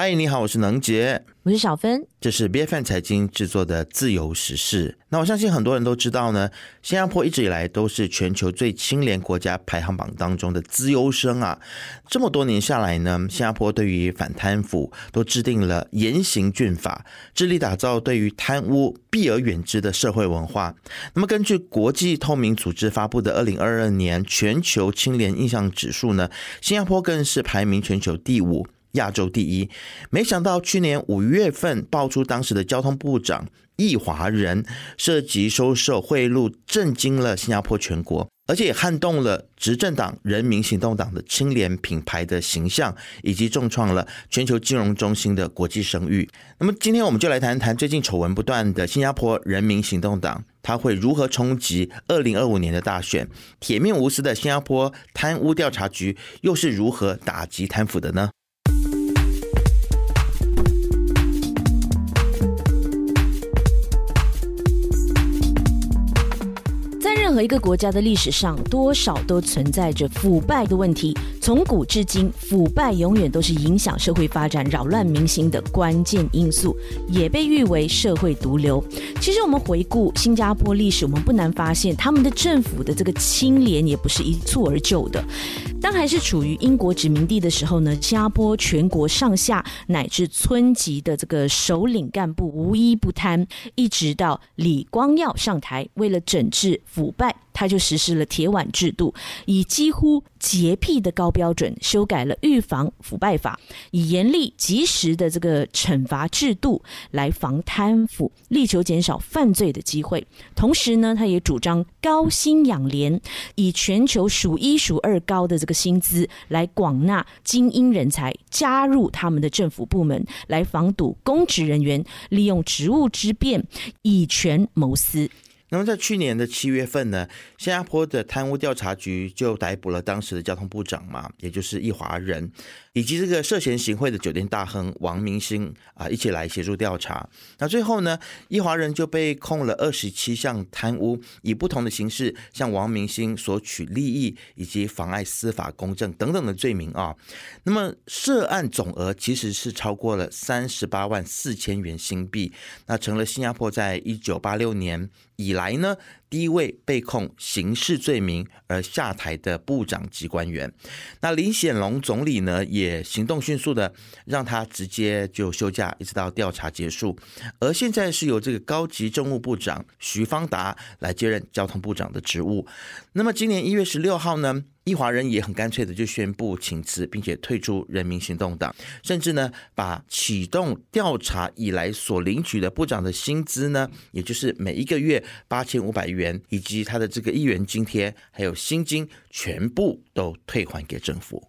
嗨，你好，我是能杰，我是小芬，这是 B F N 财经制作的自由时事。那我相信很多人都知道呢，新加坡一直以来都是全球最清廉国家排行榜当中的资优生啊。这么多年下来呢，新加坡对于反贪腐都制定了严刑峻法，致力打造对于贪污避而远之的社会文化。那么根据国际透明组织发布的二零二二年全球清廉印象指数呢，新加坡更是排名全球第五。亚洲第一，没想到去年五月份爆出当时的交通部长易华人涉及收受贿赂，震惊了新加坡全国，而且也撼动了执政党人民行动党的清廉品牌的形象，以及重创了全球金融中心的国际声誉。那么今天我们就来谈谈最近丑闻不断的新加坡人民行动党，它会如何冲击二零二五年的大选？铁面无私的新加坡贪污调查局又是如何打击贪腐的呢？何一个国家的历史上，多少都存在着腐败的问题。从古至今，腐败永远都是影响社会发展、扰乱民心的关键因素，也被誉为社会毒瘤。其实，我们回顾新加坡历史，我们不难发现，他们的政府的这个清廉也不是一蹴而就的。当还是处于英国殖民地的时候呢，新加坡全国上下乃至村级的这个首领干部无一不贪，一直到李光耀上台，为了整治腐败。他就实施了铁腕制度，以几乎洁癖的高标准修改了预防腐败法，以严厉及时的这个惩罚制度来防贪腐，力求减少犯罪的机会。同时呢，他也主张高薪养廉，以全球数一数二高的这个薪资来广纳精英人才，加入他们的政府部门，来防堵公职人员利用职务之便以权谋私。那么在去年的七月份呢，新加坡的贪污调查局就逮捕了当时的交通部长嘛，也就是易华人，以及这个涉嫌行贿的酒店大亨王明星啊，一起来协助调查。那最后呢，易华人就被控了二十七项贪污，以不同的形式向王明星索取利益以及妨碍司法公正等等的罪名啊。那么涉案总额其实是超过了三十八万四千元新币，那成了新加坡在一九八六年。以来呢，第一位被控刑事罪名而下台的部长级官员，那林显龙总理呢，也行动迅速的让他直接就休假，一直到调查结束。而现在是由这个高级政务部长徐方达来接任交通部长的职务。那么今年一月十六号呢？易华人也很干脆的就宣布请辞，并且退出人民行动党，甚至呢把启动调查以来所领取的部长的薪资呢，也就是每一个月八千五百元，元以及他的这个一元津贴，还有薪金，全部都退还给政府。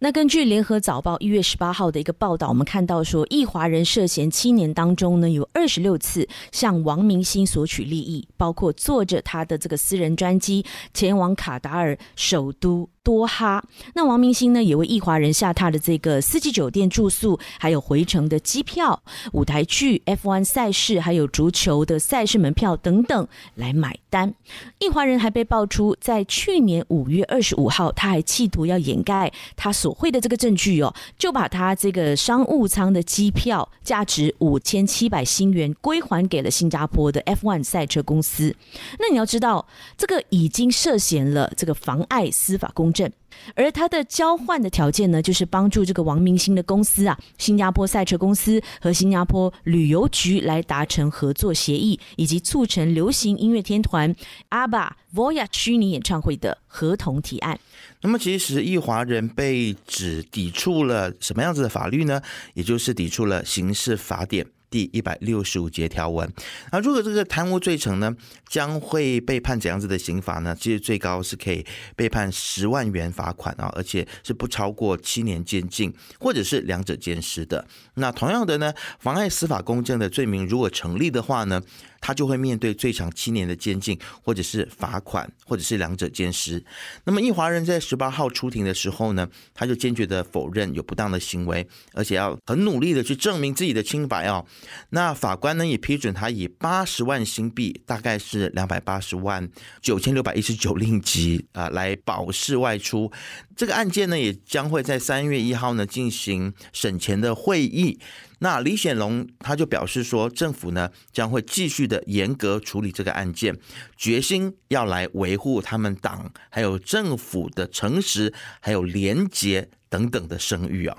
那根据联合早报一月十八号的一个报道，我们看到说，易华人涉嫌七年当中呢，有二十六次向王明星索取利益，包括坐着他的这个私人专机前往卡达尔首都。多哈，那王明星呢也为易华人下榻的这个四季酒店住宿，还有回程的机票、舞台剧、F1 赛事，还有足球的赛事门票等等来买单。易华人还被爆出，在去年五月二十五号，他还企图要掩盖他所会的这个证据哦，就把他这个商务舱的机票价值五千七百新元归还给了新加坡的 F1 赛车公司。那你要知道，这个已经涉嫌了这个妨碍司法公。证，而他的交换的条件呢，就是帮助这个王明星的公司啊，新加坡赛车公司和新加坡旅游局来达成合作协议，以及促成流行音乐天团阿巴 Voya 虚拟演唱会的合同提案。那么，其实一华人被指抵触了什么样子的法律呢？也就是抵触了刑事法典。第一百六十五节条文，那如果这个贪污罪成呢，将会被判怎样子的刑罚呢？其实最高是可以被判十万元罚款啊，而且是不超过七年监禁，或者是两者兼施的。那同样的呢，妨碍司法公正的罪名如果成立的话呢？他就会面对最长七年的监禁，或者是罚款，或者是两者兼施。那么易华人在十八号出庭的时候呢，他就坚决的否认有不当的行为，而且要很努力的去证明自己的清白哦。那法官呢也批准他以八十万新币，大概是两百八十万九千六百一十九令吉啊，来保释外出。这个案件呢，也将会在三月一号呢进行审前的会议。那李显龙他就表示说，政府呢将会继续的严格处理这个案件，决心要来维护他们党还有政府的诚实、还有廉洁等等的声誉啊。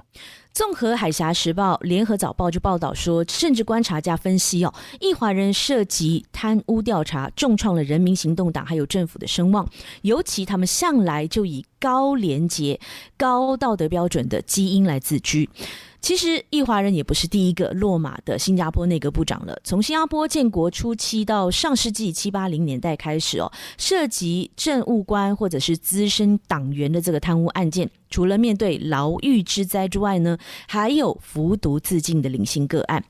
综合《海峡时报》、《联合早报》就报道说，甚至观察家分析哦，易华人涉及贪污调查，重创了人民行动党还有政府的声望，尤其他们向来就以高廉洁、高道德标准的基因来自居。其实，易华人也不是第一个落马的新加坡内阁部长了。从新加坡建国初期到上世纪七八零年代开始哦，涉及政务官或者是资深党员的这个贪污案件。除了面对牢狱之灾之外呢，还有服毒自尽的零星个案。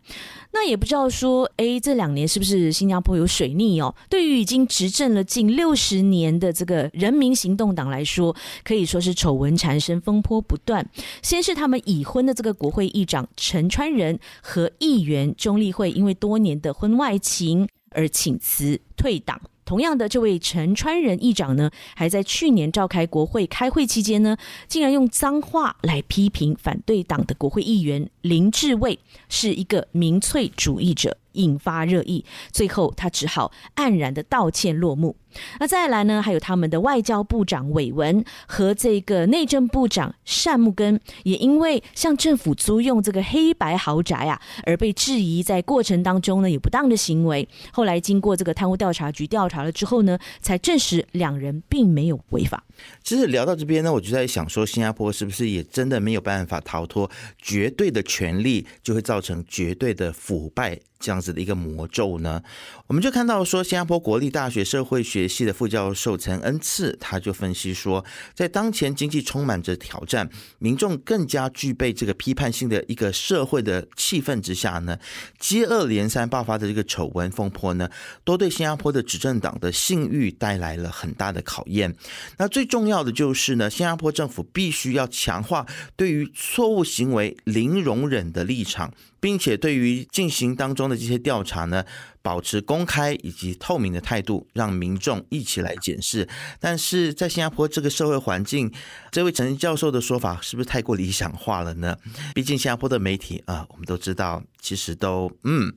那也不知道说，哎，这两年是不是新加坡有水逆哦？对于已经执政了近六十年的这个人民行动党来说，可以说是丑闻缠身，风波不断。先是他们已婚的这个国会议长陈川仁和议员钟丽慧，因为多年的婚外情而请辞退党。同样的，这位陈川仁议长呢，还在去年召开国会开会期间呢，竟然用脏话来批评反对党的国会议员林志伟是一个民粹主义者。引发热议，最后他只好黯然的道歉落幕。那再来呢？还有他们的外交部长韦文和这个内政部长单木根，也因为向政府租用这个黑白豪宅啊，而被质疑在过程当中呢有不当的行为。后来经过这个贪污调查局调查了之后呢，才证实两人并没有违法。其实聊到这边呢，我就在想说，新加坡是不是也真的没有办法逃脱绝对的权力，就会造成绝对的腐败？这样子的一个魔咒呢，我们就看到说，新加坡国立大学社会学系的副教授陈恩赐，他就分析说，在当前经济充满着挑战，民众更加具备这个批判性的一个社会的气氛之下呢，接二连三爆发的这个丑闻风波呢，都对新加坡的执政党的信誉带来了很大的考验。那最重要的就是呢，新加坡政府必须要强化对于错误行为零容忍的立场。并且对于进行当中的这些调查呢，保持公开以及透明的态度，让民众一起来检视。但是在新加坡这个社会环境，这位陈教授的说法是不是太过理想化了呢？毕竟新加坡的媒体啊，我们都知道，其实都嗯，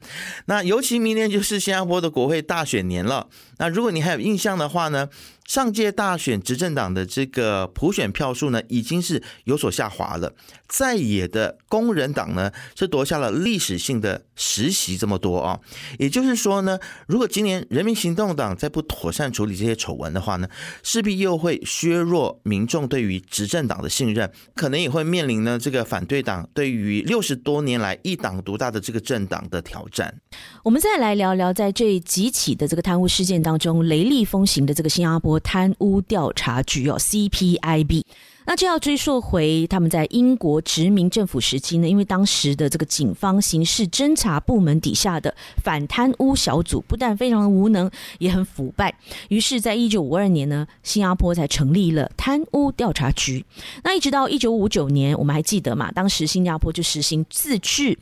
那尤其明年就是新加坡的国会大选年了。那如果你还有印象的话呢？上届大选执政党的这个普选票数呢，已经是有所下滑了。在野的工人党呢，是夺下了历史性的实习这么多啊。也就是说呢，如果今年人民行动党再不妥善处理这些丑闻的话呢，势必又会削弱民众对于执政党的信任，可能也会面临呢这个反对党对于六十多年来一党独大的这个政党的挑战。我们再来聊聊，在这几起的这个贪污事件当中，雷厉风行的这个新加坡。贪污调查局哦，CPIB，那就要追溯回他们在英国殖民政府时期呢，因为当时的这个警方刑事侦查部门底下的反贪污小组不但非常的无能，也很腐败，于是，在一九五二年呢，新加坡才成立了贪污调查局。那一直到一九五九年，我们还记得嘛？当时新加坡就实行自治。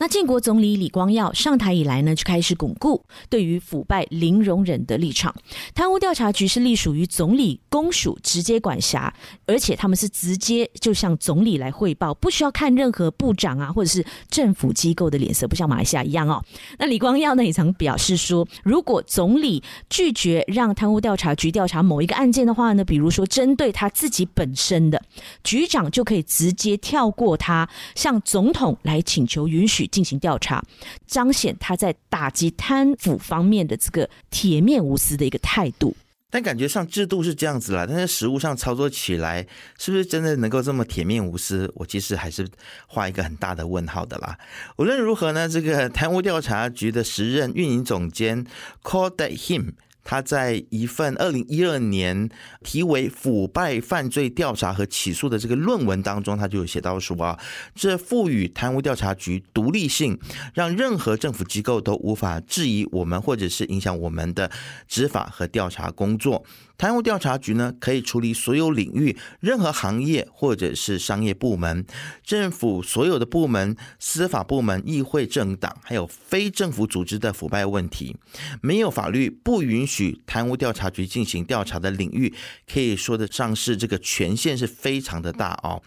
那建国总理李光耀上台以来呢，就开始巩固对于腐败零容忍的立场。贪污调查局是隶属于总理公署直接管辖，而且他们是直接就向总理来汇报，不需要看任何部长啊或者是政府机构的脸色，不像马来西亚一样哦。那李光耀呢也曾表示说，如果总理拒绝让贪污调查局调查某一个案件的话呢，比如说针对他自己本身的局长，就可以直接跳过他，向总统来请求允许。进行调查，彰显他在打击贪腐方面的这个铁面无私的一个态度。但感觉上制度是这样子啦，但是实物上操作起来，是不是真的能够这么铁面无私？我其实还是画一个很大的问号的啦。无论如何呢，这个贪污调查局的时任运营总监 called him。他在一份二零一二年题为《腐败犯罪调查和起诉》的这个论文当中，他就有写到说啊，这赋予贪污调查局独立性，让任何政府机构都无法质疑我们或者是影响我们的执法和调查工作。贪污调查局呢，可以处理所有领域、任何行业或者是商业部门、政府所有的部门、司法部门、议会、政党，还有非政府组织的腐败问题。没有法律不允许去。贪污调查局进行调查的领域，可以说得上是这个权限是非常的大哦。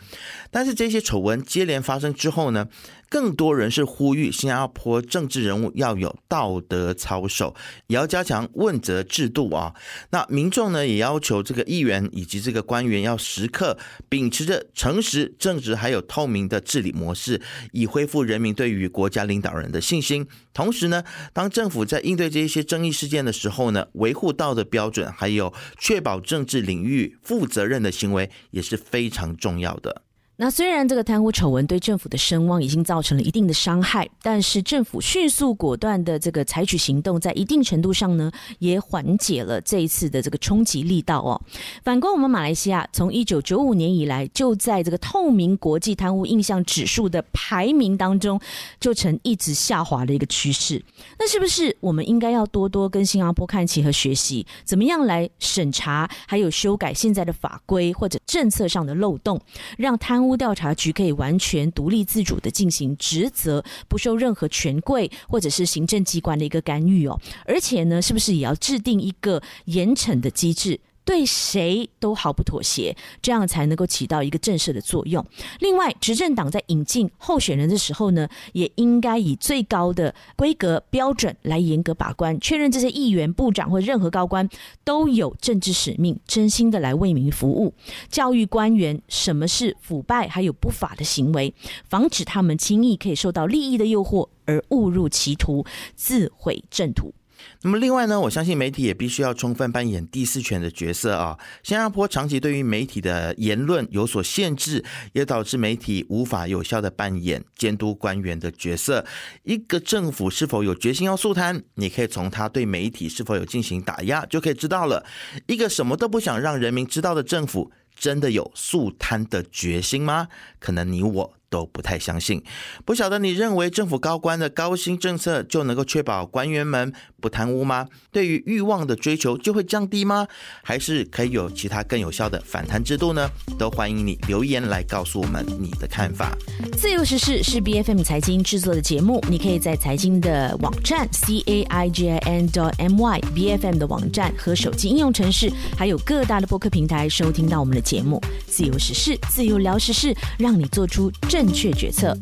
但是这些丑闻接连发生之后呢？更多人是呼吁新加坡政治人物要有道德操守，也要加强问责制度啊。那民众呢也要求这个议员以及这个官员要时刻秉持着诚实、正直还有透明的治理模式，以恢复人民对于国家领导人的信心。同时呢，当政府在应对这些争议事件的时候呢，维护道德标准，还有确保政治领域负责任的行为也是非常重要的。那虽然这个贪污丑闻对政府的声望已经造成了一定的伤害，但是政府迅速果断的这个采取行动，在一定程度上呢，也缓解了这一次的这个冲击力道哦。反观我们马来西亚，从一九九五年以来，就在这个透明国际贪污印象指数的排名当中，就呈一直下滑的一个趋势。那是不是我们应该要多多跟新加坡看齐和学习，怎么样来审查，还有修改现在的法规或者政策上的漏洞，让贪污调查局可以完全独立自主的进行职责，不受任何权贵或者是行政机关的一个干预哦。而且呢，是不是也要制定一个严惩的机制？对谁都毫不妥协，这样才能够起到一个震慑的作用。另外，执政党在引进候选人的时候呢，也应该以最高的规格标准来严格把关，确认这些议员、部长或任何高官都有政治使命，真心的来为民服务，教育官员什么是腐败还有不法的行为，防止他们轻易可以受到利益的诱惑而误入歧途，自毁正途。那么另外呢，我相信媒体也必须要充分扮演第四权的角色啊。新加坡长期对于媒体的言论有所限制，也导致媒体无法有效的扮演监督官员的角色。一个政府是否有决心要肃贪，你可以从他对媒体是否有进行打压就可以知道了。一个什么都不想让人民知道的政府，真的有肃贪的决心吗？可能你我。都不太相信，不晓得你认为政府高官的高薪政策就能够确保官员们不贪污吗？对于欲望的追求就会降低吗？还是可以有其他更有效的反贪制度呢？都欢迎你留言来告诉我们你的看法。自由时事是 B F M 财经制作的节目，你可以在财经的网站 c a i g i n dot m y B F M 的网站和手机应用程式，还有各大的播客平台收听到我们的节目。自由时事，自由聊时事，让你做出正。正确决策。